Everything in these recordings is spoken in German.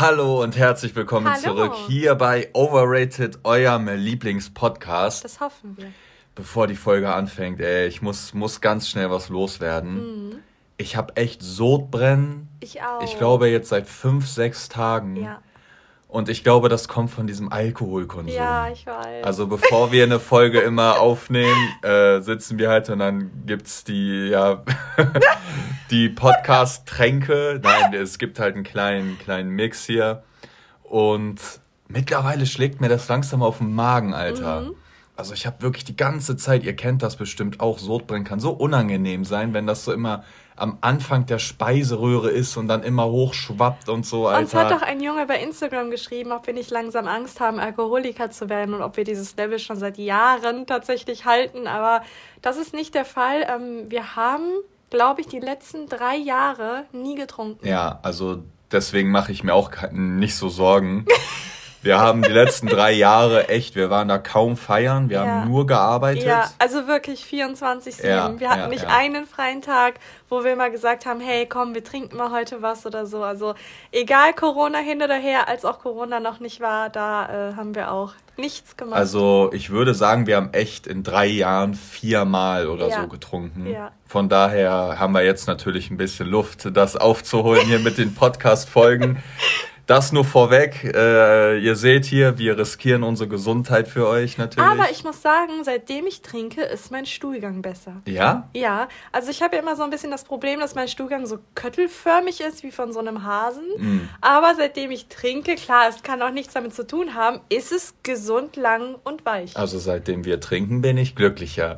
Hallo und herzlich willkommen Hallo. zurück hier bei Overrated, eurem Lieblingspodcast. Das hoffen wir. Bevor die Folge anfängt, ey, ich muss, muss ganz schnell was loswerden. Mhm. Ich habe echt Sodbrennen. Ich auch. Ich glaube jetzt seit fünf, sechs Tagen. Ja. Und ich glaube, das kommt von diesem Alkoholkonsum. Ja, ich weiß. Also bevor wir eine Folge immer aufnehmen, äh, sitzen wir halt und dann gibt's die, ja, die Podcast-Tränke. Nein, es gibt halt einen kleinen, kleinen Mix hier. Und mittlerweile schlägt mir das langsam auf den Magen, Alter. Mhm. Also ich habe wirklich die ganze Zeit, ihr kennt das bestimmt auch, Sodbrennen kann so unangenehm sein, wenn das so immer am Anfang der Speiseröhre ist und dann immer hochschwappt und so, Alter. Uns hat doch ein Junge bei Instagram geschrieben, ob wir nicht langsam Angst haben, Alkoholiker zu werden und ob wir dieses Level schon seit Jahren tatsächlich halten. Aber das ist nicht der Fall. Ähm, wir haben, glaube ich, die letzten drei Jahre nie getrunken. Ja, also deswegen mache ich mir auch nicht so Sorgen. Wir haben die letzten drei Jahre echt, wir waren da kaum feiern, wir Ja. haben nur gearbeitet. Ja, also wirklich 24-7. Ja, wir hatten ja, nicht einen freien Tag, wo wir mal gesagt haben, hey, komm, wir trinken mal heute was oder so. Also egal Corona hin oder her, als auch Corona noch nicht war, da äh, haben wir auch nichts gemacht. Also ich würde sagen, wir haben echt in drei Jahren viermal oder so getrunken. Von daher haben wir jetzt natürlich ein bisschen Luft, das aufzuholen hier mit den Podcast-Folgen. Das nur vorweg. Äh, ihr seht hier, wir riskieren unsere Gesundheit für euch natürlich. Aber ich muss sagen, seitdem ich trinke, ist mein Stuhlgang besser. ja? Ja, also ich habe ja immer so ein bisschen das Problem, dass mein Stuhlgang so köttelförmig ist, wie von so einem Hasen. Mm. Aber seitdem ich trinke, klar, es kann auch nichts damit zu tun haben, ist es gesund, lang und weich. Also seitdem wir trinken, bin ich glücklicher.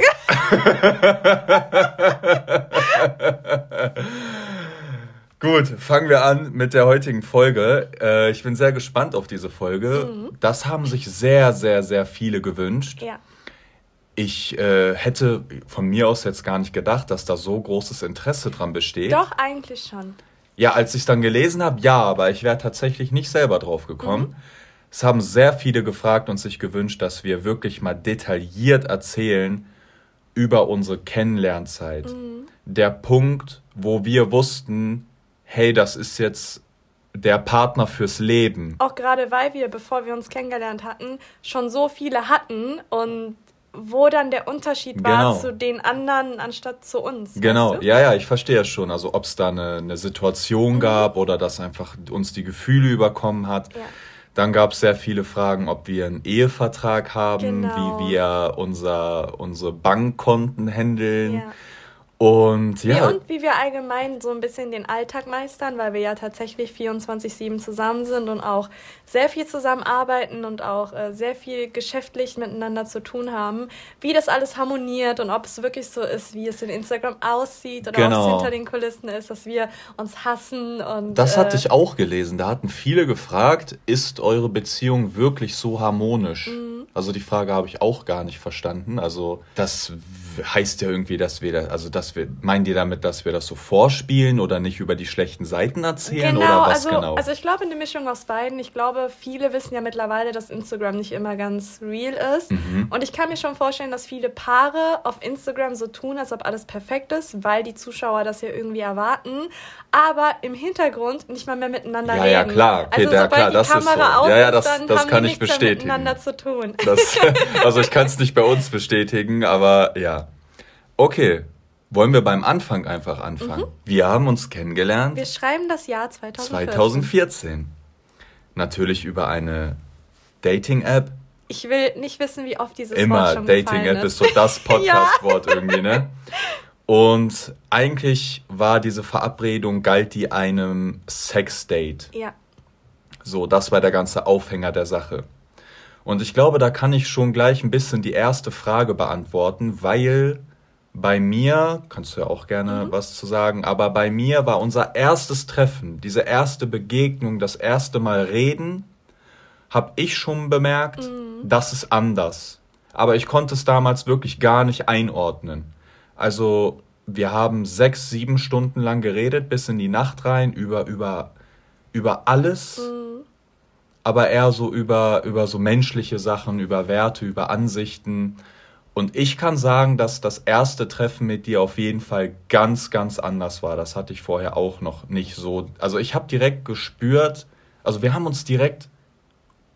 Gut, fangen wir an mit der heutigen Folge. Äh, ich bin sehr gespannt auf diese Folge. Das haben sich sehr, sehr, sehr viele gewünscht. Ja. Ich äh, hätte von mir aus jetzt gar nicht gedacht, dass da so großes Interesse dran besteht. Doch, eigentlich schon. Ja, als ich dann gelesen habe, ja, aber ich wäre tatsächlich nicht selber drauf gekommen. Es haben sehr viele gefragt und sich gewünscht, dass wir wirklich mal detailliert erzählen über unsere Kennenlernzeit. Der Punkt, wo wir wussten, hey, das ist jetzt der Partner fürs Leben. Auch gerade weil wir, bevor wir uns kennengelernt hatten, schon so viele hatten und wo dann der Unterschied war Genau. zu den anderen anstatt zu uns. Genau, weißt du? ja, ja, ich verstehe es schon. Also ob es da eine, eine Situation gab oder dass einfach uns die Gefühle überkommen hat. Ja. Dann gab es sehr viele Fragen, ob wir einen Ehevertrag haben, Genau. wie wir unser, unsere Bankkonten handeln. Ja. Und ja, und wie wir allgemein so ein bisschen den Alltag meistern, weil wir ja tatsächlich 24-7 zusammen sind und auch sehr viel zusammenarbeiten und auch äh, sehr viel geschäftlich miteinander zu tun haben, wie das alles harmoniert und ob es wirklich so ist, wie es in Instagram aussieht oder ob Genau. es hinter den Kulissen ist, dass wir uns hassen und das hatte äh, ich auch gelesen. Da hatten viele gefragt, ist eure Beziehung wirklich so harmonisch? Mhm. Also die Frage habe ich auch gar nicht verstanden. Also das heißt ja irgendwie, dass wir, da, also dass wir, meinen die damit, dass wir das so vorspielen oder nicht über die schlechten Seiten erzählen Genau, oder was also, genau? also ich glaube eine Mischung aus beiden. Ich glaube, viele wissen ja mittlerweile, dass Instagram nicht immer ganz real ist. Mhm. Und ich kann mir schon vorstellen, dass viele Paare auf Instagram so tun, als ob alles perfekt ist, weil die Zuschauer das ja irgendwie erwarten, aber im Hintergrund nicht mal mehr miteinander Ja, reden. ja, klar. Okay, also ja, klar, die das ist Kamera so. aus Ja, ja, ist, das- dann das haben kann die ich bestätigen. miteinander zu tun. Das, also ich kann es nicht bei uns bestätigen, aber ja. Okay, wollen wir beim Anfang einfach anfangen. Wir haben uns kennengelernt Mhm. Wir schreiben das Jahr 2014. 2014. Natürlich über eine Dating-App. Ich will nicht wissen, wie oft dieses Wort Immer schon gefallen Dating-App ist. ist so das Podcast-Wort irgendwie, ne? Und eigentlich war diese Verabredung, galt die einem Sex-Date. Ja, So, das war der ganze Aufhänger der Sache. Und ich glaube, da kann ich schon gleich ein bisschen die erste Frage beantworten, weil bei mir, kannst du ja auch gerne was zu sagen, aber bei mir war unser erstes Treffen, diese erste Begegnung, das erste Mal reden, habe ich schon bemerkt, das ist anders. Aber ich konnte es damals wirklich gar nicht einordnen. Also wir haben sechs, sieben Stunden lang geredet, bis in die Nacht rein, über, über, über alles, aber eher so über, über so menschliche Sachen, über Werte, über Ansichten. Und ich kann sagen, dass das erste Treffen mit dir auf jeden Fall ganz, ganz anders war. Das hatte ich vorher auch noch nicht so. Also ich habe direkt gespürt, Also wir haben uns direkt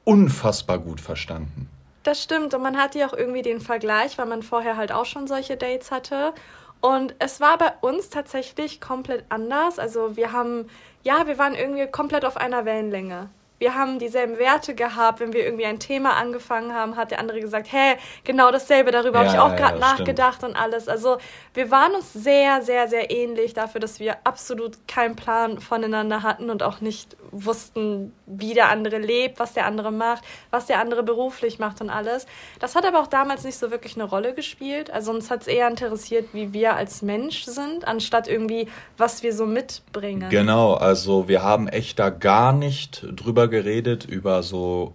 unfassbar gut verstanden. Das stimmt. Und man hatte ja auch irgendwie den Vergleich, weil man vorher halt auch schon solche Dates hatte. Und es war bei uns tatsächlich komplett anders. Also wir haben, ja, wir waren irgendwie komplett auf einer Wellenlänge wir haben dieselben Werte gehabt. Wenn wir irgendwie ein Thema angefangen haben, hat der andere gesagt, hä, genau dasselbe, darüber ja, habe ich auch gerade ja, nachgedacht stimmt. und alles. Also wir waren uns sehr, sehr, sehr ähnlich dafür, dass wir absolut keinen Plan voneinander hatten und auch nicht wussten, wie der andere lebt, was der andere macht, was der andere beruflich macht und alles. Das hat aber auch damals nicht so wirklich eine Rolle gespielt. Also uns hat es eher interessiert, wie wir als Mensch sind, anstatt irgendwie, was wir so mitbringen. Genau, also wir haben echt da gar nicht drüber geredet, über so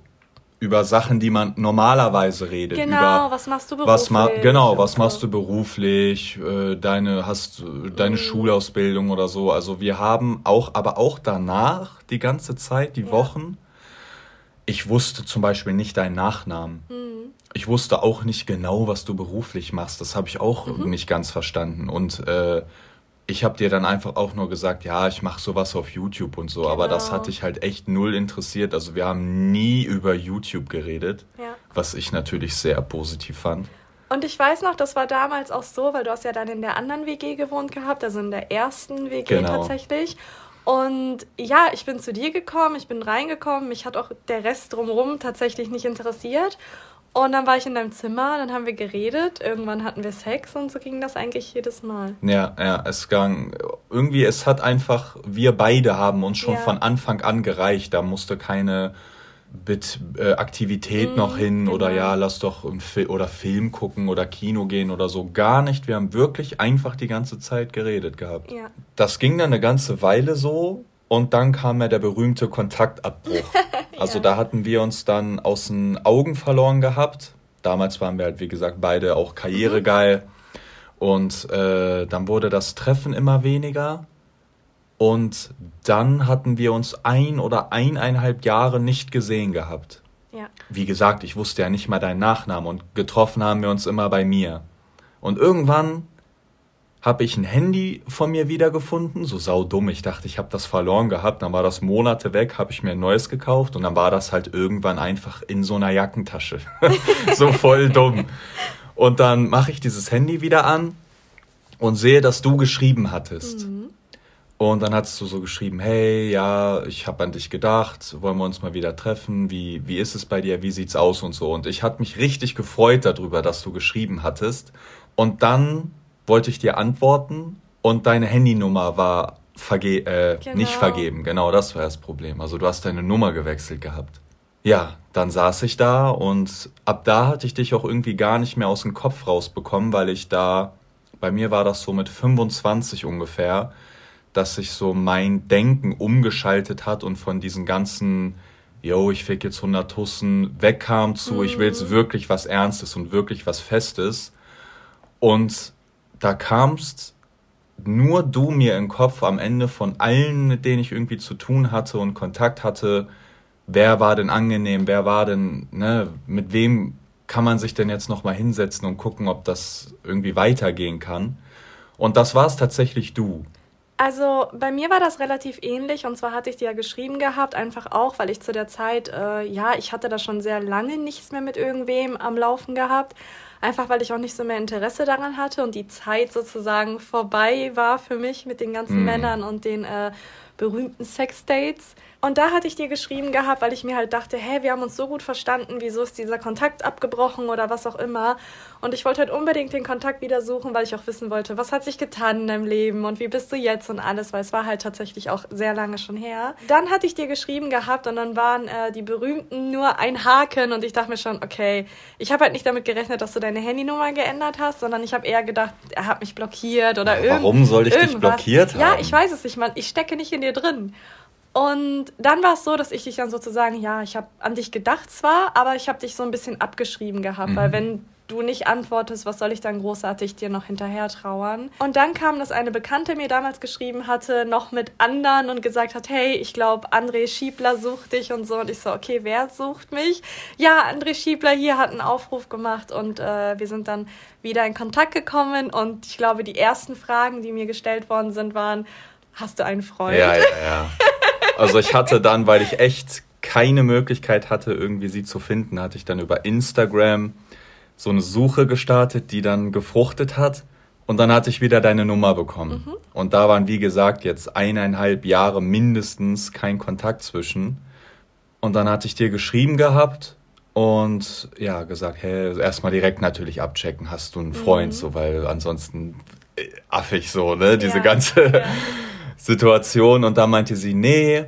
über Sachen, die man normalerweise redet. Genau, über was machst du beruflich? Was ma genau, was so. machst du beruflich? Äh, deine hast deine mhm. Schulausbildung oder so. Also wir haben auch, aber auch danach die ganze Zeit, die ja. Wochen. Ich wusste zum Beispiel nicht deinen Nachnamen. Mhm. Ich wusste auch nicht genau, was du beruflich machst. Das habe ich auch mhm. nicht ganz verstanden. Und äh, ich habe dir dann einfach auch nur gesagt, ja, ich mache sowas auf YouTube und so, genau. aber das hat genau. dich halt echt null interessiert. Also wir haben nie über YouTube geredet, ja. was ich natürlich sehr positiv fand. Und ich weiß noch, das war damals auch so, weil du hast ja dann in der anderen WG gewohnt gehabt, also in der ersten WG genau. tatsächlich. Und ja, ich bin zu dir gekommen, ich bin reingekommen, mich hat auch der Rest drumherum tatsächlich nicht interessiert. Und dann war ich in deinem Zimmer, dann haben wir geredet, irgendwann hatten wir Sex und so ging das eigentlich jedes Mal. Ja, ja, es ging irgendwie, es hat einfach, wir beide haben uns schon ja. von Anfang an gereicht, da musste keine Bit, äh, Aktivität mm, noch hin genau. oder ja, lass doch Fi oder Film gucken oder Kino gehen oder so. Gar nicht. Wir haben wirklich einfach die ganze Zeit geredet gehabt. Ja. Das ging dann eine ganze Weile so und dann kam ja der berühmte Kontaktabbruch. Also ja. da hatten wir uns dann aus den Augen verloren gehabt. Damals waren wir halt, wie gesagt, beide auch karrieregeil. Und äh, dann wurde das Treffen immer weniger. Und dann hatten wir uns ein oder eineinhalb Jahre nicht gesehen gehabt. Ja. Wie gesagt, ich wusste ja nicht mal deinen Nachnamen und getroffen haben wir uns immer bei mir. Und irgendwann habe ich ein Handy von mir wiedergefunden, so saudumm. Ich dachte, ich habe das verloren gehabt. Dann war das Monate weg, habe ich mir ein neues gekauft und dann war das halt irgendwann einfach in so einer Jackentasche. so voll dumm. Und dann mache ich dieses Handy wieder an und sehe, dass du geschrieben hattest. Mhm. Und dann hattest du so geschrieben, hey, ja, ich habe an dich gedacht, wollen wir uns mal wieder treffen? Wie, wie ist es bei dir? Wie sieht's aus und so? Und ich hatte mich richtig gefreut darüber, dass du geschrieben hattest. Und dann wollte ich dir antworten und deine Handynummer war verge äh, genau. nicht vergeben. Genau, das war das Problem. Also du hast deine Nummer gewechselt gehabt. Ja, dann saß ich da und ab da hatte ich dich auch irgendwie gar nicht mehr aus dem Kopf rausbekommen, weil ich da, bei mir war das so mit 25 ungefähr, dass sich so mein Denken umgeschaltet hat und von diesen ganzen, yo, ich fick jetzt 100 Tussen, wegkam zu, mhm. ich will jetzt wirklich was Ernstes und wirklich was Festes. Und da kamst nur du mir im Kopf am Ende von allen, mit denen ich irgendwie zu tun hatte und Kontakt hatte, wer war denn angenehm, wer war denn, ne, mit wem kann man sich denn jetzt nochmal hinsetzen und gucken, ob das irgendwie weitergehen kann. Und das war es tatsächlich du. Also bei mir war das relativ ähnlich und zwar hatte ich dir ja geschrieben gehabt, einfach auch, weil ich zu der Zeit, äh, ja, ich hatte da schon sehr lange nichts mehr mit irgendwem am Laufen gehabt einfach weil ich auch nicht so mehr Interesse daran hatte und die Zeit sozusagen vorbei war für mich mit den ganzen mhm. Männern und den äh, berühmten Sexdates. Und da hatte ich dir geschrieben gehabt, weil ich mir halt dachte, hä, wir haben uns so gut verstanden, wieso ist dieser Kontakt abgebrochen oder was auch immer. Und ich wollte halt unbedingt den Kontakt wieder suchen, weil ich auch wissen wollte, was hat sich getan in deinem Leben und wie bist du jetzt und alles, weil es war halt tatsächlich auch sehr lange schon her. Dann hatte ich dir geschrieben gehabt und dann waren äh, die berühmten nur ein Haken und ich dachte mir schon, okay, ich habe halt nicht damit gerechnet, dass du deine Handynummer geändert hast, sondern ich habe eher gedacht, er hat mich blockiert oder irgendwas. Warum soll ich irgendwas. dich blockiert haben? Ja, ich weiß es nicht, man. Ich stecke nicht in dir drin. Und dann war es so, dass ich dich dann sozusagen, ja, ich habe an dich gedacht zwar, aber ich habe dich so ein bisschen abgeschrieben gehabt, mhm. weil wenn du nicht antwortest, was soll ich dann großartig dir noch hinterher trauern? Und dann kam, dass eine Bekannte mir damals geschrieben hatte, noch mit anderen und gesagt hat, hey, ich glaube, André Schiebler sucht dich und so. Und ich so, okay, wer sucht mich? Ja, André Schiebler hier hat einen Aufruf gemacht und äh, wir sind dann wieder in Kontakt gekommen und ich glaube, die ersten Fragen, die mir gestellt worden sind, waren, hast du einen Freund? Ja, ja, ja. Also ich hatte dann, weil ich echt keine Möglichkeit hatte, irgendwie sie zu finden, hatte ich dann über Instagram so eine Suche gestartet, die dann gefruchtet hat. Und dann hatte ich wieder deine Nummer bekommen. Mhm. Und da waren, wie gesagt, jetzt eineinhalb Jahre mindestens kein Kontakt zwischen. Und dann hatte ich dir geschrieben gehabt und ja, gesagt, hey, erstmal direkt natürlich abchecken, hast du einen Freund, mhm. so, weil ansonsten äh, affig so, ne, diese ja. ganze ja. Situation. Und da meinte sie, nee.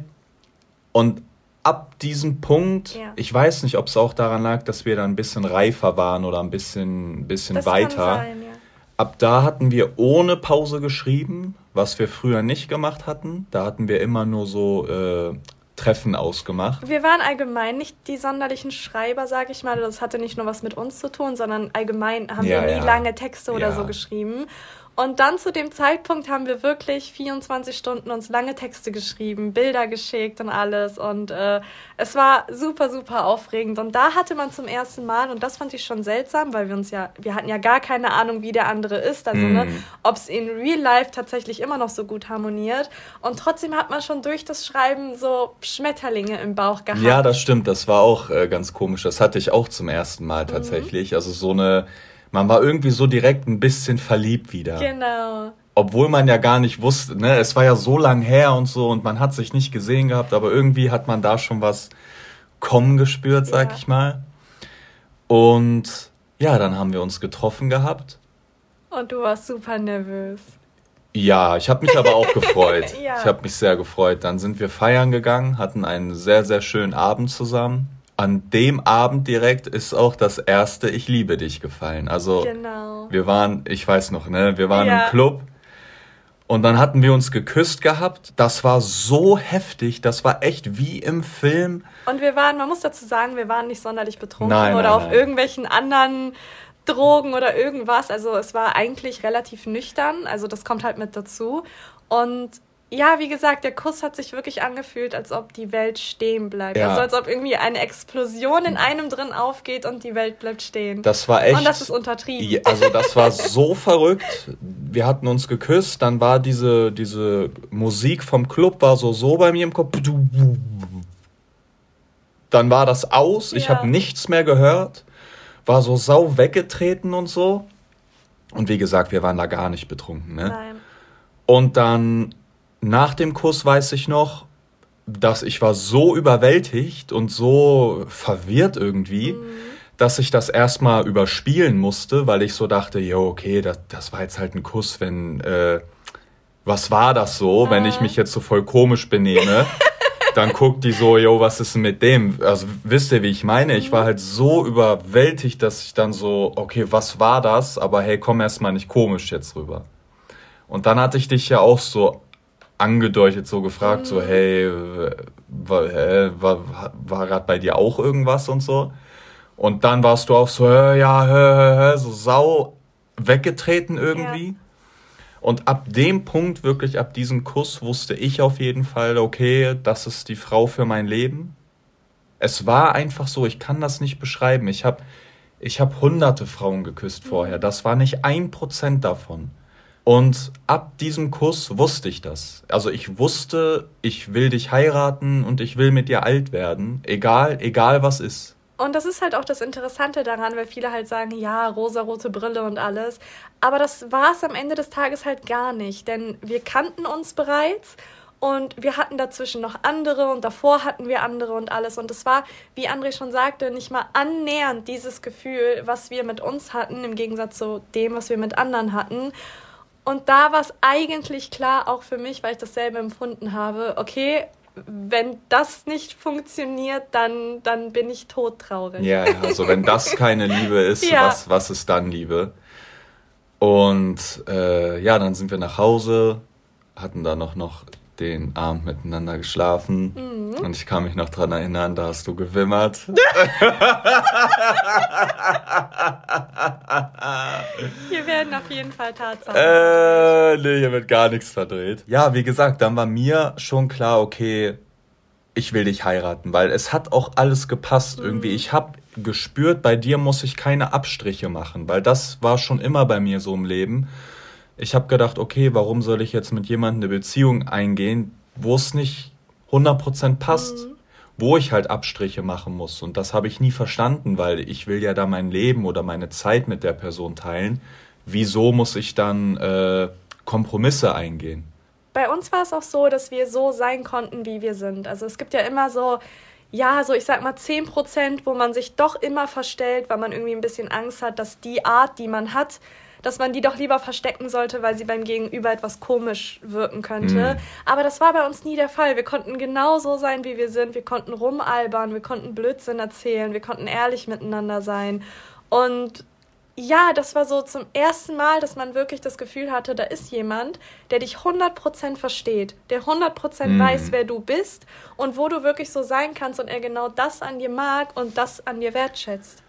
Und ab diesem Punkt, ja. ich weiß nicht, ob es auch daran lag, dass wir da ein bisschen reifer waren oder ein bisschen, bisschen das weiter. Sein, ja. Ab da hatten wir ohne Pause geschrieben, was wir früher nicht gemacht hatten. Da hatten wir immer nur so äh, Treffen ausgemacht. Wir waren allgemein nicht die sonderlichen Schreiber, sag ich mal. Das hatte nicht nur was mit uns zu tun, sondern allgemein haben ja, wir nie lange Texte oder so geschrieben. Und dann zu dem Zeitpunkt haben wir wirklich 24 Stunden uns lange Texte geschrieben, Bilder geschickt und alles. Und äh, es war super, super aufregend. Und da hatte man zum ersten Mal, und das fand ich schon seltsam, weil wir uns ja, wir hatten ja gar keine Ahnung, wie der andere ist. Also, mm. ne, mhm. ob es in Real Life tatsächlich immer noch so gut harmoniert. Und trotzdem hat man schon durch das Schreiben so Schmetterlinge im Bauch gehabt. Ja, das stimmt. Das war auch äh, ganz komisch. Das hatte ich auch zum ersten Mal mhm. tatsächlich. Mhm. Also so eine man war irgendwie so direkt ein bisschen verliebt wieder. Genau. Obwohl man ja gar nicht wusste, ne, es war ja so lang her und so und man hat sich nicht gesehen gehabt, aber irgendwie hat man da schon was kommen gespürt, sag ja. ich mal. Und ja, dann haben wir uns getroffen gehabt. Und du warst super nervös. Ja, ich habe mich aber auch gefreut. ja. Ich habe mich sehr gefreut. Dann sind wir feiern gegangen, hatten einen sehr, sehr schönen Abend zusammen an dem Abend direkt ist auch das erste Ich liebe dich gefallen. Also genau. wir waren, ich weiß noch, ne, wir waren ja. im Club und dann hatten wir uns geküsst gehabt. Das war so heftig, das war echt wie im Film. Und wir waren, man muss dazu sagen, wir waren nicht sonderlich betrunken nein, oder nein, auf nein. irgendwelchen anderen Drogen oder irgendwas. Also es war eigentlich relativ nüchtern, also das kommt halt mit dazu. Und ja, wie gesagt, der Kuss hat sich wirklich angefühlt, als ob die Welt stehen bleibt. Ja. Also als ob irgendwie eine Explosion in einem drin aufgeht und die Welt bleibt stehen. Das war echt. Und das ist untertrieben. Also das war so verrückt. Wir hatten uns geküsst, dann war diese, diese Musik vom Club war so so bei mir im Kopf. Dann war das aus, ich ja. habe nichts mehr gehört, war so sau weggetreten und so. Und wie gesagt, wir waren da gar nicht betrunken. Ne? Nein. Und dann nach dem Kuss weiß ich noch, dass ich war so überwältigt und so verwirrt irgendwie, mhm. dass ich das erstmal überspielen musste, weil ich so dachte, jo, okay, das, das war jetzt halt ein Kuss, wenn, äh, was war das so, ah. wenn ich mich jetzt so voll komisch benehme? dann guckt die so, jo, was ist denn mit dem? Also wisst ihr, wie ich meine? Ich war mhm. halt so überwältigt, dass ich dann so, okay, was war das? Aber hey, komm erstmal nicht komisch jetzt rüber. Und dann hatte ich dich ja auch so angedeutet, so gefragt, mhm. so, hey, war, hä, war, war gerade bei dir auch irgendwas und so. Und dann warst du auch so, ja, hä, hä, so sau weggetreten irgendwie. Ja. Und ab dem Punkt, wirklich ab diesem Kuss, wusste ich auf jeden Fall, okay, das ist die Frau für mein Leben. Es war einfach so, ich kann das nicht beschreiben. Ich habe ich hab hunderte Frauen geküsst vorher. Mhm. Das war nicht ein Prozent davon. Und ab diesem Kuss wusste ich das. Also ich wusste, ich will dich heiraten und ich will mit dir alt werden, egal, egal was ist. Und das ist halt auch das Interessante daran, weil viele halt sagen, ja, rosarote Brille und alles. Aber das war es am Ende des Tages halt gar nicht, denn wir kannten uns bereits und wir hatten dazwischen noch andere und davor hatten wir andere und alles. Und es war, wie André schon sagte, nicht mal annähernd dieses Gefühl, was wir mit uns hatten, im Gegensatz zu dem, was wir mit anderen hatten. Und da war es eigentlich klar, auch für mich, weil ich dasselbe empfunden habe, okay, wenn das nicht funktioniert, dann, dann bin ich todtraurig. Ja, also wenn das keine Liebe ist, ja. was, was ist dann Liebe? Und äh, ja, dann sind wir nach Hause, hatten da noch, noch den Abend miteinander geschlafen. Mhm. Und ich kann mich noch daran erinnern, da hast du gewimmert. hier werden auf jeden Fall Tatsachen. Äh, nee, hier wird gar nichts verdreht. Ja, wie gesagt, dann war mir schon klar, okay, ich will dich heiraten, weil es hat auch alles gepasst mhm. irgendwie. Ich habe gespürt, bei dir muss ich keine Abstriche machen, weil das war schon immer bei mir so im Leben ich habe gedacht, okay, warum soll ich jetzt mit jemandem eine Beziehung eingehen, wo es nicht 100% passt. Mhm. Wo ich halt Abstriche machen muss. Und das habe ich nie verstanden, weil ich will ja da mein Leben oder meine Zeit mit der Person teilen. Wieso muss ich dann äh, Kompromisse eingehen? Bei uns war es auch so, dass wir so sein konnten, wie wir sind. Also es gibt ja immer so, ja, so ich sag mal 10 Prozent, wo man sich doch immer verstellt, weil man irgendwie ein bisschen Angst hat, dass die Art, die man hat, dass man die doch lieber verstecken sollte, weil sie beim Gegenüber etwas komisch wirken könnte. Mhm. Aber das war bei uns nie der Fall. Wir konnten genau so sein, wie wir sind. Wir konnten rumalbern, wir konnten Blödsinn erzählen, wir konnten ehrlich miteinander sein. Und ja, das war so zum ersten Mal, dass man wirklich das Gefühl hatte, da ist jemand, der dich 100% versteht, der 100% mhm. weiß, wer du bist und wo du wirklich so sein kannst und er genau das an dir mag und das an dir wertschätzt.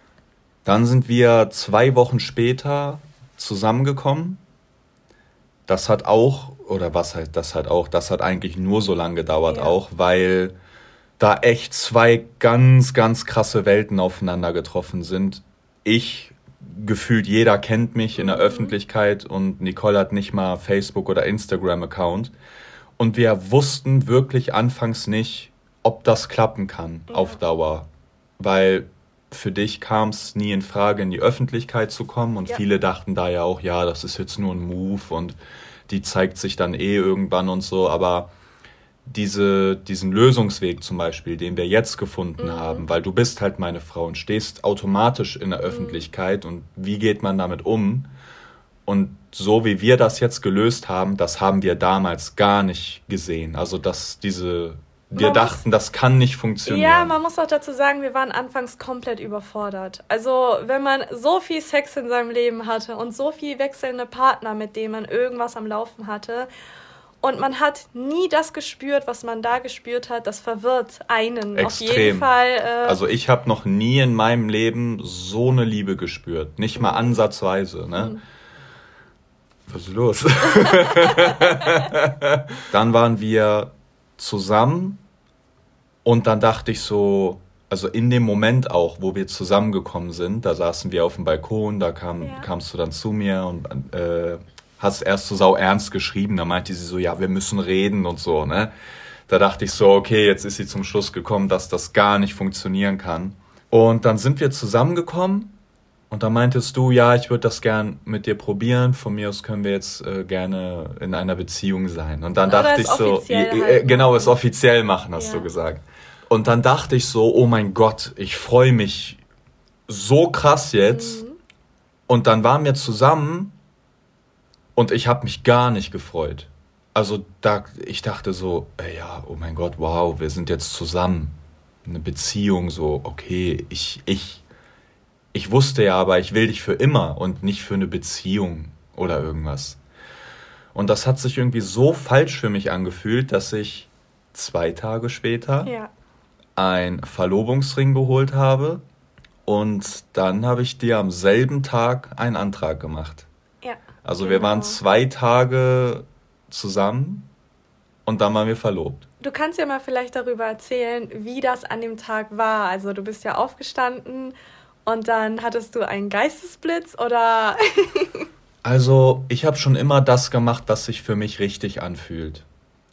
Dann sind wir zwei Wochen später zusammengekommen. Das hat auch, oder was halt, das hat auch, das hat eigentlich nur so lange gedauert ja. auch, weil da echt zwei ganz, ganz krasse Welten aufeinander getroffen sind. Ich, gefühlt jeder kennt mich in der. Öffentlichkeit und Nicole hat nicht mal Facebook oder Instagram-Account. Und wir wussten wirklich anfangs nicht, ob das klappen kann ja. auf Dauer. Weil für dich kam es nie in Frage, in die Öffentlichkeit zu kommen und ja. viele dachten da ja auch, ja, das ist jetzt nur ein Move und die zeigt sich dann eh irgendwann und so, aber diese, diesen Lösungsweg zum Beispiel, den wir jetzt gefunden mhm. haben, weil du bist halt meine Frau und stehst automatisch in der mhm. Öffentlichkeit und wie geht man damit um? Und so wie wir das jetzt gelöst haben, das haben wir damals gar nicht gesehen. Also dass diese wir man dachten, muss, das kann nicht funktionieren. Ja, man muss auch dazu sagen, wir waren anfangs komplett überfordert. Also, wenn man so viel Sex in seinem Leben hatte und so viel wechselnde Partner, mit denen man irgendwas am Laufen hatte, und man hat nie das gespürt, was man da gespürt hat, das verwirrt einen Extrem. auf jeden Fall. Äh also ich habe noch nie in meinem Leben so eine Liebe gespürt, nicht mal ansatzweise. Ne? Mhm. Was ist los? Dann waren wir zusammen und dann dachte ich so, also in dem Moment auch, wo wir zusammengekommen sind, da saßen wir auf dem Balkon, da kam, ja. kamst du dann zu mir und äh, hast erst so sau ernst geschrieben. Da meinte sie so, ja, wir müssen reden und so, ne? Da dachte ich so, okay, jetzt ist sie zum Schluss gekommen, dass das gar nicht funktionieren kann. Und dann sind wir zusammengekommen und da meintest du, ja, ich würde das gern mit dir probieren. Von mir aus können wir jetzt äh, gerne in einer Beziehung sein. Und dann Oder dachte ich so, äh, genau, es offiziell machen, hast ja. du gesagt. Und dann dachte ich so, oh mein Gott, ich freue mich so krass jetzt. Mhm. Und dann waren wir zusammen und ich habe mich gar nicht gefreut. Also da, ich dachte so, ey, ja, oh mein Gott, wow, wir sind jetzt zusammen. Eine Beziehung, so, okay, ich, ich, ich wusste ja, aber ich will dich für immer und nicht für eine Beziehung oder irgendwas. Und das hat sich irgendwie so falsch für mich angefühlt, dass ich zwei Tage später ja ein Verlobungsring geholt habe und dann habe ich dir am selben Tag einen Antrag gemacht. Also genau. wir waren zwei Tage zusammen und dann waren wir verlobt. Du kannst ja mal vielleicht darüber erzählen, wie das an dem Tag war. Also du bist ja aufgestanden und dann hattest du einen Geistesblitz oder... also ich habe schon immer das gemacht, was sich für mich richtig anfühlt.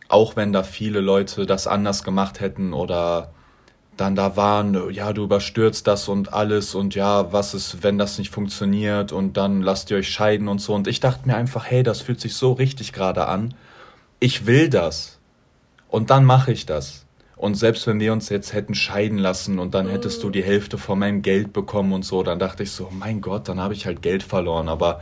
Auch wenn da viele Leute das anders gemacht hätten oder dann da waren, ja, du überstürzt das und alles und ja, was ist, wenn das nicht funktioniert und dann lasst ihr euch scheiden und so. Und ich dachte mir einfach, hey, das fühlt sich so richtig gerade an. Ich will das. Und dann mache ich das. Und selbst wenn wir uns jetzt hätten scheiden lassen und dann hättest du die Hälfte von meinem Geld bekommen und so, dann dachte ich so, mein Gott, dann habe ich halt Geld verloren. Aber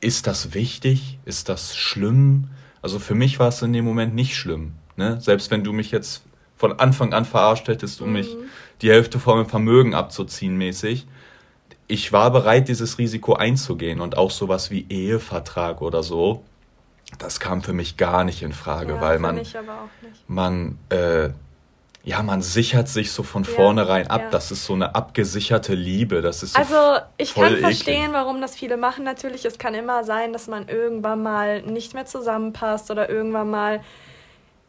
ist das wichtig? Ist das schlimm? Also für mich war es in dem Moment nicht schlimm. Ne? Selbst wenn du mich jetzt von Anfang an verarscht hättest, um mhm. mich die Hälfte von meinem Vermögen abzuziehen mäßig. Ich war bereit, dieses Risiko einzugehen und auch sowas wie Ehevertrag oder so, das kam für mich gar nicht in Frage, ja, weil man, man, äh, ja, man sichert sich so von ja, vornherein ab. Ja. Das ist so eine abgesicherte Liebe. Das ist so also ich kann eklig. verstehen, warum das viele machen. Natürlich, es kann immer sein, dass man irgendwann mal nicht mehr zusammenpasst oder irgendwann mal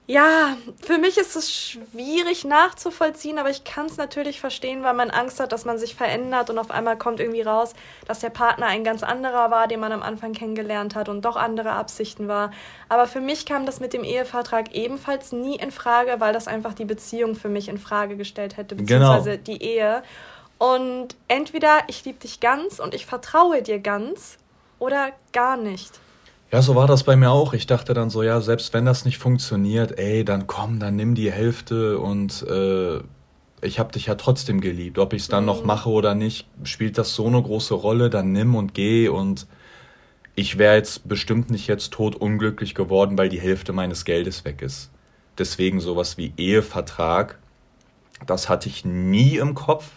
Ja, für mich ist es schwierig nachzuvollziehen, aber ich kann es natürlich verstehen, weil man Angst hat, dass man sich verändert und auf einmal kommt irgendwie raus, dass der Partner ein ganz anderer war, den man am Anfang kennengelernt hat und doch andere Absichten war. Aber für mich kam das mit dem Ehevertrag ebenfalls nie in Frage, weil das einfach die Beziehung für mich in Frage gestellt hätte, genau. beziehungsweise genau. die Ehe. Und entweder ich liebe dich ganz und ich vertraue dir ganz oder gar nicht. Ja, so war das bei mir auch. Ich dachte dann so, ja, selbst wenn das nicht funktioniert, ey, dann komm, dann nimm die Hälfte und äh, ich habe dich ja trotzdem geliebt. Ob ich es dann mhm. noch mache oder nicht, spielt das so eine große Rolle, dann nimm und geh und ich wäre jetzt bestimmt nicht jetzt tot unglücklich geworden, weil die Hälfte meines Geldes weg ist. Deswegen sowas wie Ehevertrag, das hatte ich nie im Kopf.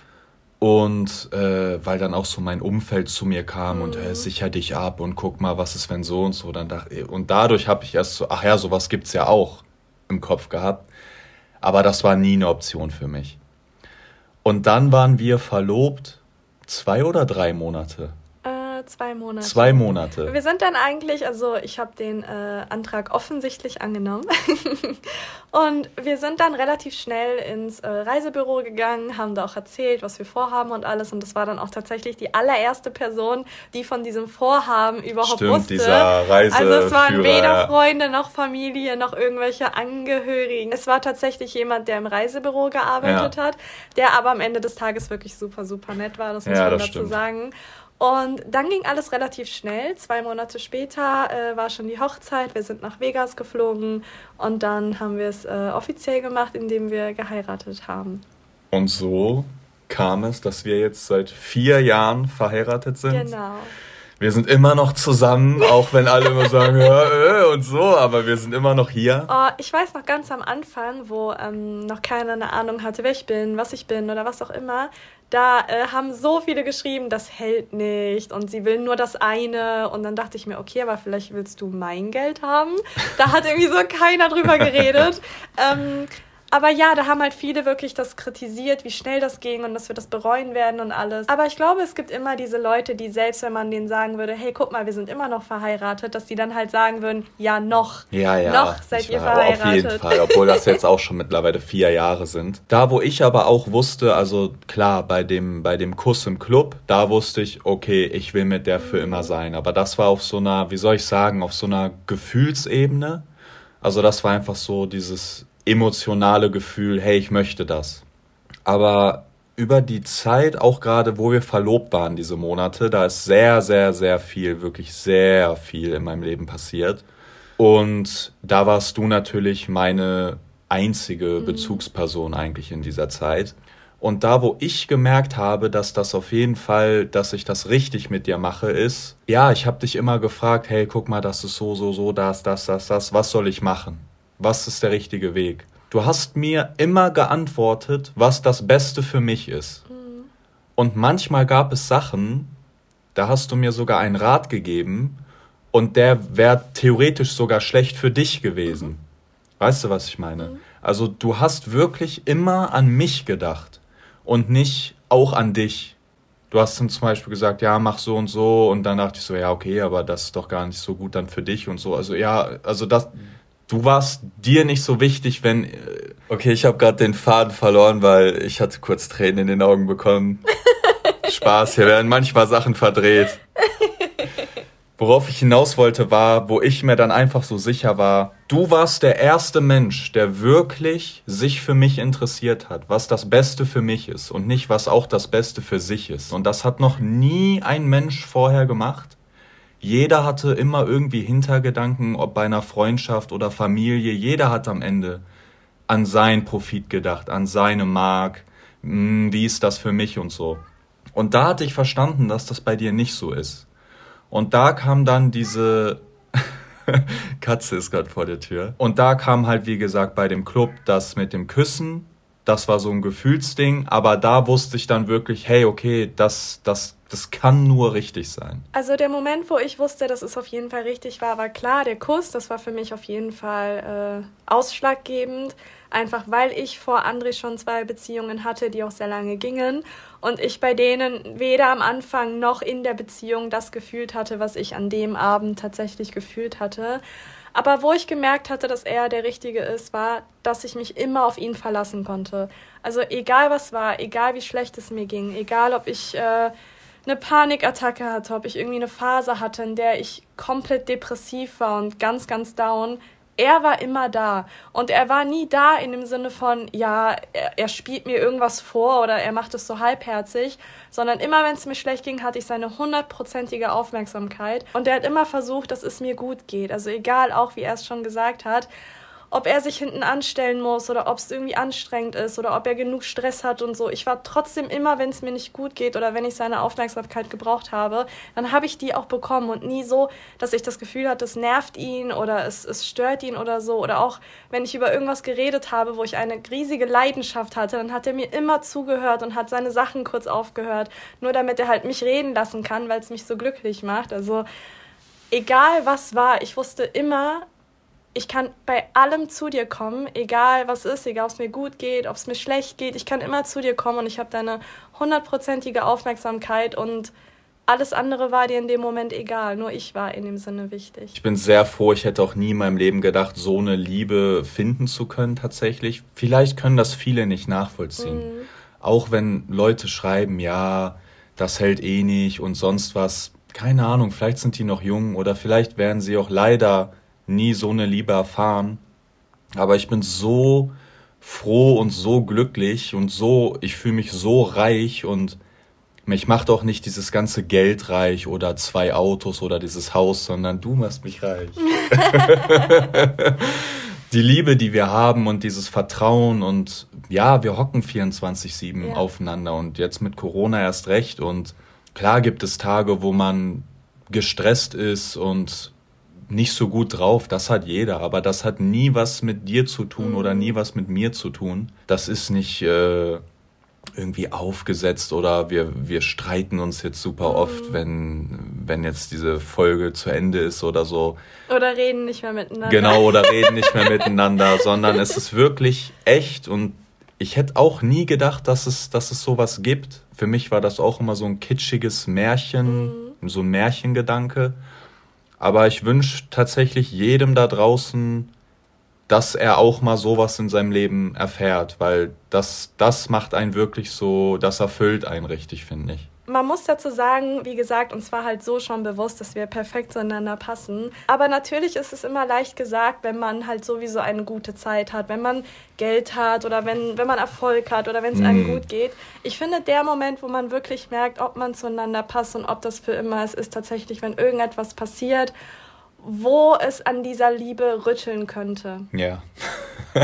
Und äh, weil dann auch so mein Umfeld zu mir kam mhm. und äh, sicher dich ab und guck mal, was ist, wenn so und so. Dann dachte, und dadurch habe ich erst so, ach ja, sowas gibt es ja auch im Kopf gehabt. Aber das war nie eine Option für mich. Und dann waren wir verlobt zwei oder drei Monate zwei Monate. Zwei Monate. Wir sind dann eigentlich, also ich habe den äh, Antrag offensichtlich angenommen. und wir sind dann relativ schnell ins äh, Reisebüro gegangen, haben da auch erzählt, was wir vorhaben und alles. Und das war dann auch tatsächlich die allererste Person, die von diesem Vorhaben überhaupt Stimmt, wusste. Dieser Reise also es waren weder Freunde noch Familie noch irgendwelche Angehörigen. Es war tatsächlich jemand, der im Reisebüro gearbeitet ja. hat, der aber am Ende des Tages wirklich super, super nett war. Das muss ja, man dazu stimmt. sagen. Und dann ging alles relativ schnell. Zwei Monate später äh, war schon die Hochzeit. Wir sind nach Vegas geflogen und dann haben wir es äh, offiziell gemacht, indem wir geheiratet haben. Und so kam es, dass wir jetzt seit vier Jahren verheiratet sind. Genau. Wir sind immer noch zusammen, auch wenn alle immer sagen, ja, äh, und so, aber wir sind immer noch hier. Oh, ich weiß noch ganz am Anfang, wo ähm, noch keiner eine Ahnung hatte, wer ich bin, was ich bin oder was auch immer. Da äh, haben so viele geschrieben, das hält nicht und sie will nur das eine. Und dann dachte ich mir, okay, aber vielleicht willst du mein Geld haben. Da hat irgendwie so keiner drüber geredet. ähm, aber ja, da haben halt viele wirklich das kritisiert, wie schnell das ging und dass wir das bereuen werden und alles. Aber ich glaube, es gibt immer diese Leute, die selbst, wenn man denen sagen würde, hey, guck mal, wir sind immer noch verheiratet, dass die dann halt sagen würden, ja, noch. Ja, ja. Noch seid ihr verheiratet. Auf jeden Fall, obwohl das jetzt auch schon mittlerweile vier Jahre sind. Da, wo ich aber auch wusste, also klar, bei dem, bei dem Kuss im Club, da wusste ich, okay, ich will mit der für immer sein. Aber das war auf so einer, wie soll ich sagen, auf so einer Gefühlsebene. Also das war einfach so dieses emotionale Gefühl, hey, ich möchte das. Aber über die Zeit, auch gerade wo wir verlobt waren, diese Monate, da ist sehr, sehr, sehr viel, wirklich sehr viel in meinem Leben passiert. Und da warst du natürlich meine einzige mhm. Bezugsperson eigentlich in dieser Zeit. Und da, wo ich gemerkt habe, dass das auf jeden Fall, dass ich das richtig mit dir mache, ist, ja, ich habe dich immer gefragt, hey, guck mal, das ist so, so, so, das, das, das, das, was soll ich machen? Was ist der richtige Weg? Du hast mir immer geantwortet, was das Beste für mich ist. Mhm. Und manchmal gab es Sachen, da hast du mir sogar einen Rat gegeben und der wäre theoretisch sogar schlecht für dich gewesen. Mhm. Weißt du, was ich meine? Mhm. Also du hast wirklich immer an mich gedacht und nicht auch an dich. Du hast dann zum Beispiel gesagt, ja, mach so und so und dann dachte ich so, ja, okay, aber das ist doch gar nicht so gut dann für dich und so. Also ja, also das, du warst dir nicht so wichtig, wenn. Äh, okay, ich habe gerade den Faden verloren, weil ich hatte kurz Tränen in den Augen bekommen. Spaß, hier werden manchmal Sachen verdreht. Worauf ich hinaus wollte, war, wo ich mir dann einfach so sicher war, du warst der erste Mensch, der wirklich sich für mich interessiert hat, was das Beste für mich ist und nicht, was auch das Beste für sich ist. Und das hat noch nie ein Mensch vorher gemacht jeder hatte immer irgendwie Hintergedanken, ob bei einer Freundschaft oder Familie. Jeder hat am Ende an sein Profit gedacht, an seine Mark. Hm, wie ist das für mich und so. Und da hatte ich verstanden, dass das bei dir nicht so ist. Und da kam dann diese Katze ist gerade vor der Tür. Und da kam halt, wie gesagt, bei dem Club das mit dem Küssen. Das war so ein Gefühlsding. Aber da wusste ich dann wirklich, hey, okay, das, das das kann nur richtig sein. Also der Moment, wo ich wusste, dass es auf jeden Fall richtig war, war klar, der Kuss, das war für mich auf jeden Fall äh, ausschlaggebend. Einfach weil ich vor André schon zwei Beziehungen hatte, die auch sehr lange gingen. Und ich bei denen weder am Anfang noch in der Beziehung das gefühlt hatte, was ich an dem Abend tatsächlich gefühlt hatte. Aber wo ich gemerkt hatte, dass er der Richtige ist, war, dass ich mich immer auf ihn verlassen konnte. Also egal was war, egal wie schlecht es mir ging, egal ob ich äh, eine Panikattacke hatte, ob ich irgendwie eine Phase hatte, in der ich komplett depressiv war und ganz, ganz down, er war immer da. Und er war nie da in dem Sinne von, ja, er, er spielt mir irgendwas vor oder er macht es so halbherzig, sondern immer, wenn es mir schlecht ging, hatte ich seine hundertprozentige Aufmerksamkeit. Und er hat immer versucht, dass es mir gut geht. Also egal, auch wie er es schon gesagt hat ob er sich hinten anstellen muss oder ob es irgendwie anstrengend ist oder ob er genug Stress hat und so. Ich war trotzdem immer, wenn es mir nicht gut geht oder wenn ich seine Aufmerksamkeit gebraucht habe, dann habe ich die auch bekommen und nie so, dass ich das Gefühl hatte, es nervt ihn oder es, es stört ihn oder so. Oder auch, wenn ich über irgendwas geredet habe, wo ich eine riesige Leidenschaft hatte, dann hat er mir immer zugehört und hat seine Sachen kurz aufgehört, nur damit er halt mich reden lassen kann, weil es mich so glücklich macht. Also egal was war, ich wusste immer, ich kann bei allem zu dir kommen, egal was ist, egal ob es mir gut geht, ob es mir schlecht geht, ich kann immer zu dir kommen und ich habe deine hundertprozentige Aufmerksamkeit und alles andere war dir in dem Moment egal, nur ich war in dem Sinne wichtig. Ich bin sehr froh, ich hätte auch nie in meinem Leben gedacht, so eine Liebe finden zu können tatsächlich. Vielleicht können das viele nicht nachvollziehen. Mhm. Auch wenn Leute schreiben, ja, das hält eh nicht und sonst was. Keine Ahnung, vielleicht sind die noch jung oder vielleicht werden sie auch leider nie so eine Liebe erfahren. Aber ich bin so froh und so glücklich und so, ich fühle mich so reich und mich macht auch nicht dieses ganze Geld reich oder zwei Autos oder dieses Haus, sondern du machst mich reich. die Liebe, die wir haben und dieses Vertrauen und ja, wir hocken 24-7 ja. aufeinander und jetzt mit Corona erst recht und klar gibt es Tage, wo man gestresst ist und nicht so gut drauf, das hat jeder, aber das hat nie was mit dir zu tun mhm. oder nie was mit mir zu tun. Das ist nicht äh, irgendwie aufgesetzt oder wir, wir streiten uns jetzt super mhm. oft, wenn, wenn jetzt diese Folge zu Ende ist oder so. Oder reden nicht mehr miteinander. Genau, oder reden nicht mehr miteinander, sondern es ist wirklich echt und ich hätte auch nie gedacht, dass es, dass es sowas gibt. Für mich war das auch immer so ein kitschiges Märchen, mhm. so ein Märchengedanke. Aber ich wünsche tatsächlich jedem da draußen, dass er auch mal sowas in seinem Leben erfährt, weil das, das macht einen wirklich so, das erfüllt einen richtig, finde ich man muss dazu sagen, wie gesagt, uns war halt so schon bewusst, dass wir perfekt zueinander passen. Aber natürlich ist es immer leicht gesagt, wenn man halt sowieso eine gute Zeit hat, wenn man Geld hat oder wenn, wenn man Erfolg hat oder wenn es einem gut geht. Ich finde, der Moment, wo man wirklich merkt, ob man zueinander passt und ob das für immer ist, ist tatsächlich, wenn irgendetwas passiert wo es an dieser Liebe rütteln könnte. Ja,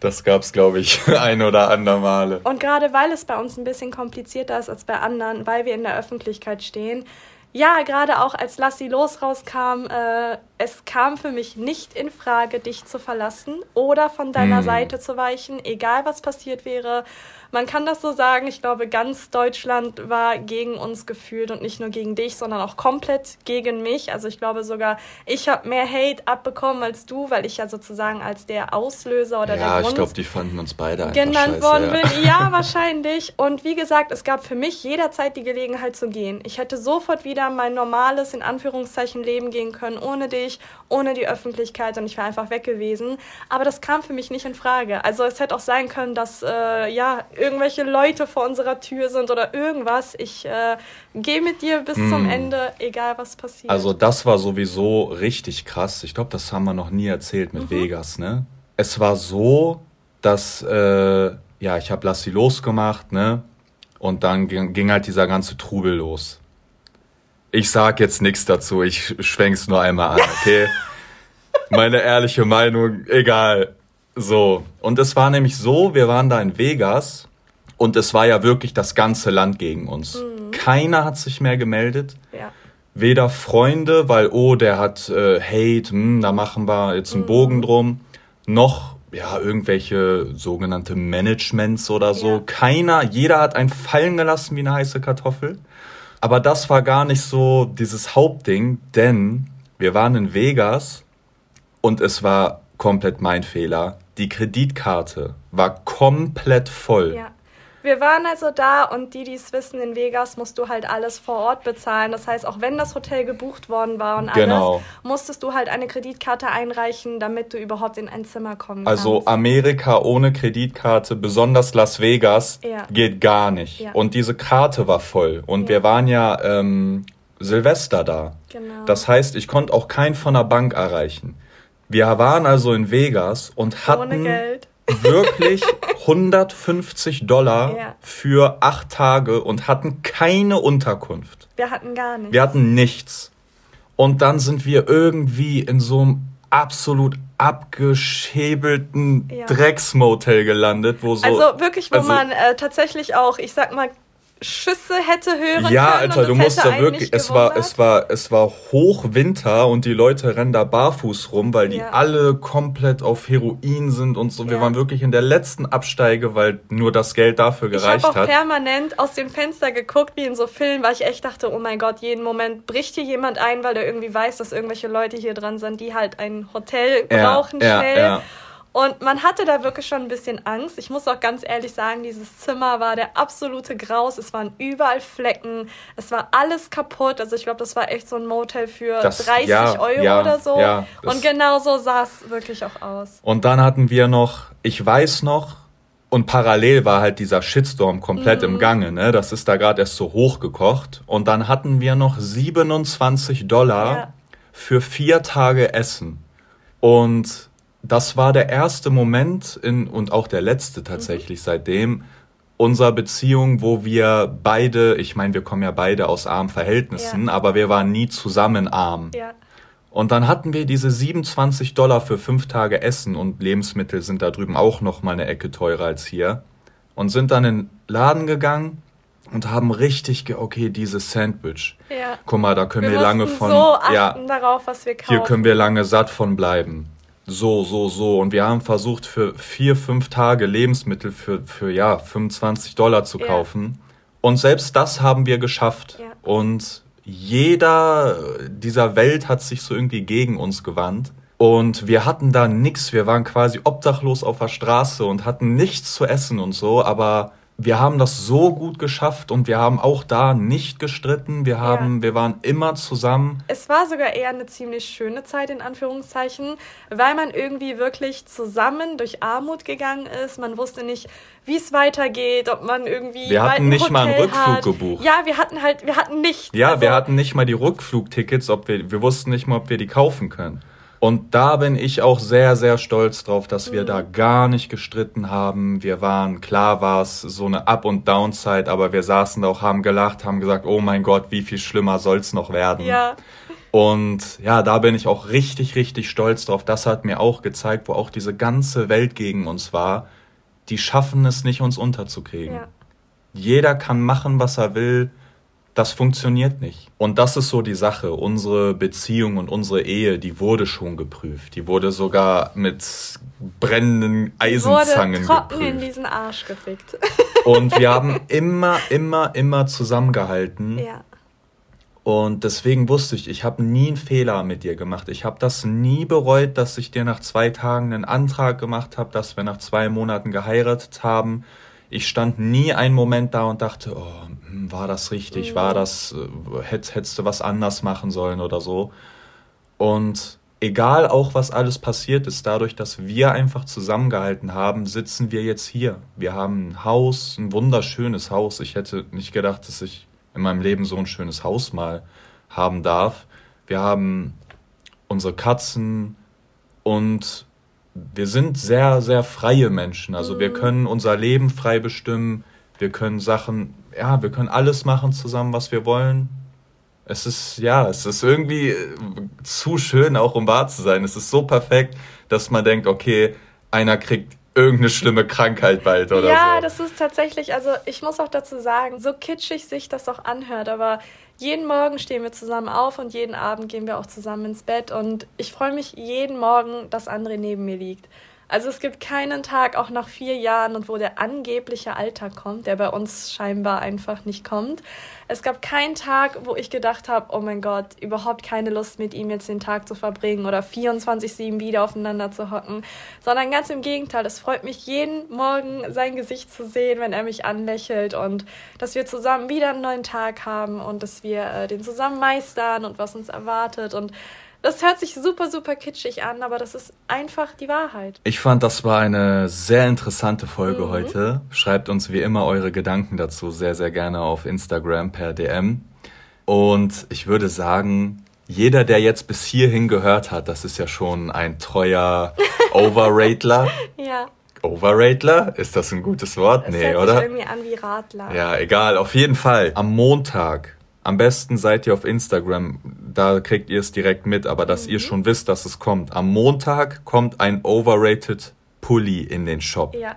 das gab es, glaube ich, ein oder andere Male. Und gerade weil es bei uns ein bisschen komplizierter ist als bei anderen, weil wir in der Öffentlichkeit stehen, ja, gerade auch als Lassi los rauskam, äh, es kam für mich nicht in Frage, dich zu verlassen oder von deiner mm. Seite zu weichen, egal was passiert wäre man kann das so sagen. Ich glaube, ganz Deutschland war gegen uns gefühlt und nicht nur gegen dich, sondern auch komplett gegen mich. Also ich glaube sogar, ich habe mehr Hate abbekommen als du, weil ich ja sozusagen als der Auslöser oder ja, der Grund... Ja, ich glaube, die fanden uns beide einfach genannt scheiße, worden ja. bin. Ja, wahrscheinlich. Und wie gesagt, es gab für mich jederzeit die Gelegenheit zu gehen. Ich hätte sofort wieder mein normales, in Anführungszeichen, Leben gehen können, ohne dich, ohne die Öffentlichkeit und ich wäre einfach weg gewesen. Aber das kam für mich nicht in Frage. Also es hätte auch sein können, dass, äh, ja, irgendwelche Leute vor unserer Tür sind oder irgendwas. Ich äh, gehe mit dir bis mm. zum. Ende, egal was passiert. Also das war sowieso richtig krass. Ich glaube, das haben wir noch nie erzählt mit mhm. Vegas, ne? Es war so, dass, äh, ja, ich habe Lassi losgemacht, ne? Und dann ging, ging halt dieser ganze Trubel los. Ich sag jetzt nichts dazu, ich schwenk's nur einmal an, okay? Meine ehrliche Meinung, egal. So. Und es war nämlich so, wir waren da in Vegas und es war ja wirklich das ganze Land gegen uns. Mhm. Keiner hat sich mehr gemeldet. Ja. Weder Freunde, weil, oh, der hat äh, Hate, hm, da machen wir jetzt einen mhm. Bogen drum, noch ja, irgendwelche sogenannte Managements oder so. Ja. Keiner, jeder hat einen fallen gelassen wie eine heiße Kartoffel. Aber das war gar nicht so dieses Hauptding, denn wir waren in Vegas und es war komplett mein Fehler. Die Kreditkarte war komplett voll. Ja. Wir waren also da und die, die es wissen, in Vegas musst du halt alles vor Ort bezahlen. Das heißt, auch wenn das Hotel gebucht worden war und genau. alles, musstest du halt eine Kreditkarte einreichen, damit du überhaupt in ein Zimmer kommen also kannst. Also Amerika ohne Kreditkarte, besonders Las Vegas, ja. geht gar nicht. Ja. Und diese Karte war voll. Und ja. wir waren ja ähm, Silvester da. Genau. Das heißt, ich konnte auch keinen von der Bank erreichen. Wir waren also in Vegas und hatten wirklich 150 Dollar ja. für acht Tage und hatten keine Unterkunft. Wir hatten gar nichts. Wir hatten nichts. Und dann sind wir irgendwie in so einem absolut abgeschäbelten ja. Drecksmotel gelandet, wo so. Also wirklich, wo also, man äh, tatsächlich auch, ich sag mal, Schüsse hätte hören ja, können. Ja, Alter, du musst da wirklich, es war, es war, es war Hochwinter und die Leute rennen da barfuß rum, weil die ja. alle komplett auf Heroin sind und so. Wir ja. waren wirklich in der letzten Absteige, weil nur das Geld dafür gereicht hat. Ich habe auch permanent aus dem Fenster geguckt, wie in so Filmen, weil ich echt dachte, oh mein Gott, jeden Moment bricht hier jemand ein, weil der irgendwie weiß, dass irgendwelche Leute hier dran sind, die halt ein Hotel brauchen schnell. Und man hatte da wirklich schon ein bisschen Angst. Ich muss auch ganz ehrlich sagen, dieses Zimmer war der absolute Graus. Es waren überall Flecken. Es war alles kaputt. Also ich glaube, das war echt so ein Motel für das, 30 ja, Euro ja, oder so. Ja, und genau so sah es wirklich auch aus. Und dann hatten wir noch, ich weiß noch, und parallel war halt dieser Shitstorm komplett mhm. im Gange. Ne? Das ist da gerade erst so hochgekocht. Und dann hatten wir noch 27 Dollar für vier Tage Essen. Und das war der erste Moment in, und auch der letzte tatsächlich mhm. seitdem unserer Beziehung, wo wir beide, ich meine, wir kommen ja beide aus armen Verhältnissen, ja. aber wir waren nie zusammen arm. Ja. Und dann hatten wir diese 27 Dollar für fünf Tage Essen und Lebensmittel sind da drüben auch noch mal eine Ecke teurer als hier und sind dann in den Laden gegangen und haben richtig, ge okay, dieses Sandwich. Ja. Guck mal, da können wir, wir lange von, so ja, darauf, was wir kaufen. Hier können wir lange satt von bleiben so, so, so. Und wir haben versucht, für vier, fünf Tage Lebensmittel für, für ja, 25 Dollar zu kaufen. Ja. Und selbst das haben wir geschafft. Ja. Und jeder dieser Welt hat sich so irgendwie gegen uns gewandt. Und wir hatten da nichts. Wir waren quasi obdachlos auf der Straße und hatten nichts zu essen und so. Aber wir haben das so gut geschafft und wir haben auch da nicht gestritten. Wir haben, ja. wir waren immer zusammen. Es war sogar eher eine ziemlich schöne Zeit in Anführungszeichen, weil man irgendwie wirklich zusammen durch Armut gegangen ist. Man wusste nicht, wie es weitergeht, ob man irgendwie. Wir hatten nicht Hotel mal einen Rückflug hat. gebucht. Ja, wir hatten halt, wir hatten nichts. Ja, also, wir hatten nicht mal die Rückflugtickets, ob wir, wir wussten nicht mal, ob wir die kaufen können. Und da bin ich auch sehr, sehr stolz drauf, dass wir da gar nicht gestritten haben. Wir waren, klar war es so eine Up- und Down-Zeit, aber wir saßen da auch, haben gelacht, haben gesagt, oh mein Gott, wie viel schlimmer soll's noch werden. Ja. Und ja, da bin ich auch richtig, richtig stolz drauf. Das hat mir auch gezeigt, wo auch diese ganze Welt gegen uns war. Die schaffen es nicht, uns unterzukriegen. Ja. Jeder kann machen, was er will das funktioniert nicht. Und das ist so die Sache. Unsere Beziehung und unsere Ehe, die wurde schon geprüft. Die wurde sogar mit brennenden Eisenzangen wurde geprüft. in diesen Arsch gefickt. Und wir haben immer, immer, immer zusammengehalten. Ja. Und deswegen wusste ich, ich habe nie einen Fehler mit dir gemacht. Ich habe das nie bereut, dass ich dir nach zwei Tagen einen Antrag gemacht habe, dass wir nach zwei Monaten geheiratet haben ich stand nie einen Moment da und dachte, oh, war das richtig, mhm. war das, äh, hätt, hättest du was anders machen sollen oder so. Und egal auch, was alles passiert ist, dadurch, dass wir einfach zusammengehalten haben, sitzen wir jetzt hier. Wir haben ein Haus, ein wunderschönes Haus. Ich hätte nicht gedacht, dass ich in meinem Leben so ein schönes Haus mal haben darf. Wir haben unsere Katzen und wir sind sehr, sehr freie Menschen. Also wir mhm. können unser Leben frei bestimmen. Wir können Sachen, ja, wir können alles machen zusammen, was wir wollen. Es ist, ja, es ist irgendwie äh, zu schön, auch um wahr zu sein. Es ist so perfekt, dass man denkt, okay, einer kriegt irgendeine schlimme Krankheit bald oder ja, so. Ja, das ist tatsächlich, also ich muss auch dazu sagen, so kitschig sich das auch anhört, aber jeden Morgen stehen wir zusammen auf und jeden Abend gehen wir auch zusammen ins Bett und ich freue mich jeden Morgen, dass André neben mir liegt. Also es gibt keinen Tag, auch nach vier Jahren und wo der angebliche Alltag kommt, der bei uns scheinbar einfach nicht kommt. Es gab keinen Tag, wo ich gedacht habe, oh mein Gott, überhaupt keine Lust mit ihm jetzt den Tag zu verbringen oder 24-7 wieder aufeinander zu hocken, sondern ganz im Gegenteil. Es freut mich jeden Morgen sein Gesicht zu sehen, wenn er mich anlächelt und dass wir zusammen wieder einen neuen Tag haben und dass wir äh, den zusammen meistern und was uns erwartet und das hört sich super, super kitschig an, aber das ist einfach die Wahrheit. Ich fand, das war eine sehr interessante Folge mhm. heute. Schreibt uns wie immer eure Gedanken dazu sehr, sehr gerne auf Instagram per DM. Und ich würde sagen, jeder, der jetzt bis hierhin gehört hat, das ist ja schon ein treuer Overratler. ja. Overratler? Ist das ein gutes Wort? Das nee, hört oder? Sich irgendwie an wie Radler. Ja, egal. Auf jeden Fall. Am Montag am besten seid ihr auf Instagram, da kriegt ihr es direkt mit, aber dass mhm. ihr schon wisst, dass es kommt. Am Montag kommt ein overrated Pulli in den Shop. Ja.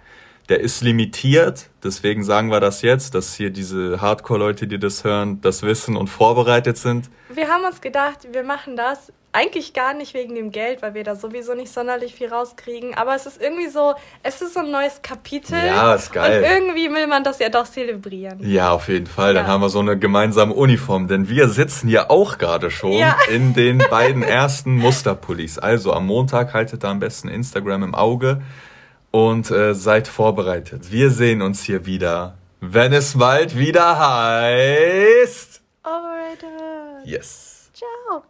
Der ist limitiert, deswegen sagen wir das jetzt, dass hier diese Hardcore-Leute, die das hören, das wissen und vorbereitet sind. Wir haben uns gedacht, wir machen das eigentlich gar nicht wegen dem Geld, weil wir da sowieso nicht sonderlich viel rauskriegen. Aber es ist irgendwie so, es ist so ein neues Kapitel. Ja, ist geil. Und irgendwie will man das ja doch zelebrieren. Ja, auf jeden Fall. Dann haben wir so eine gemeinsame Uniform. Denn wir sitzen ja auch gerade schon ja. in den beiden ersten Musterpullis. Also am Montag haltet da am besten Instagram im Auge und äh, seid vorbereitet. Wir sehen uns hier wieder, wenn es bald wieder heißt. Overrated. Yes. Ciao.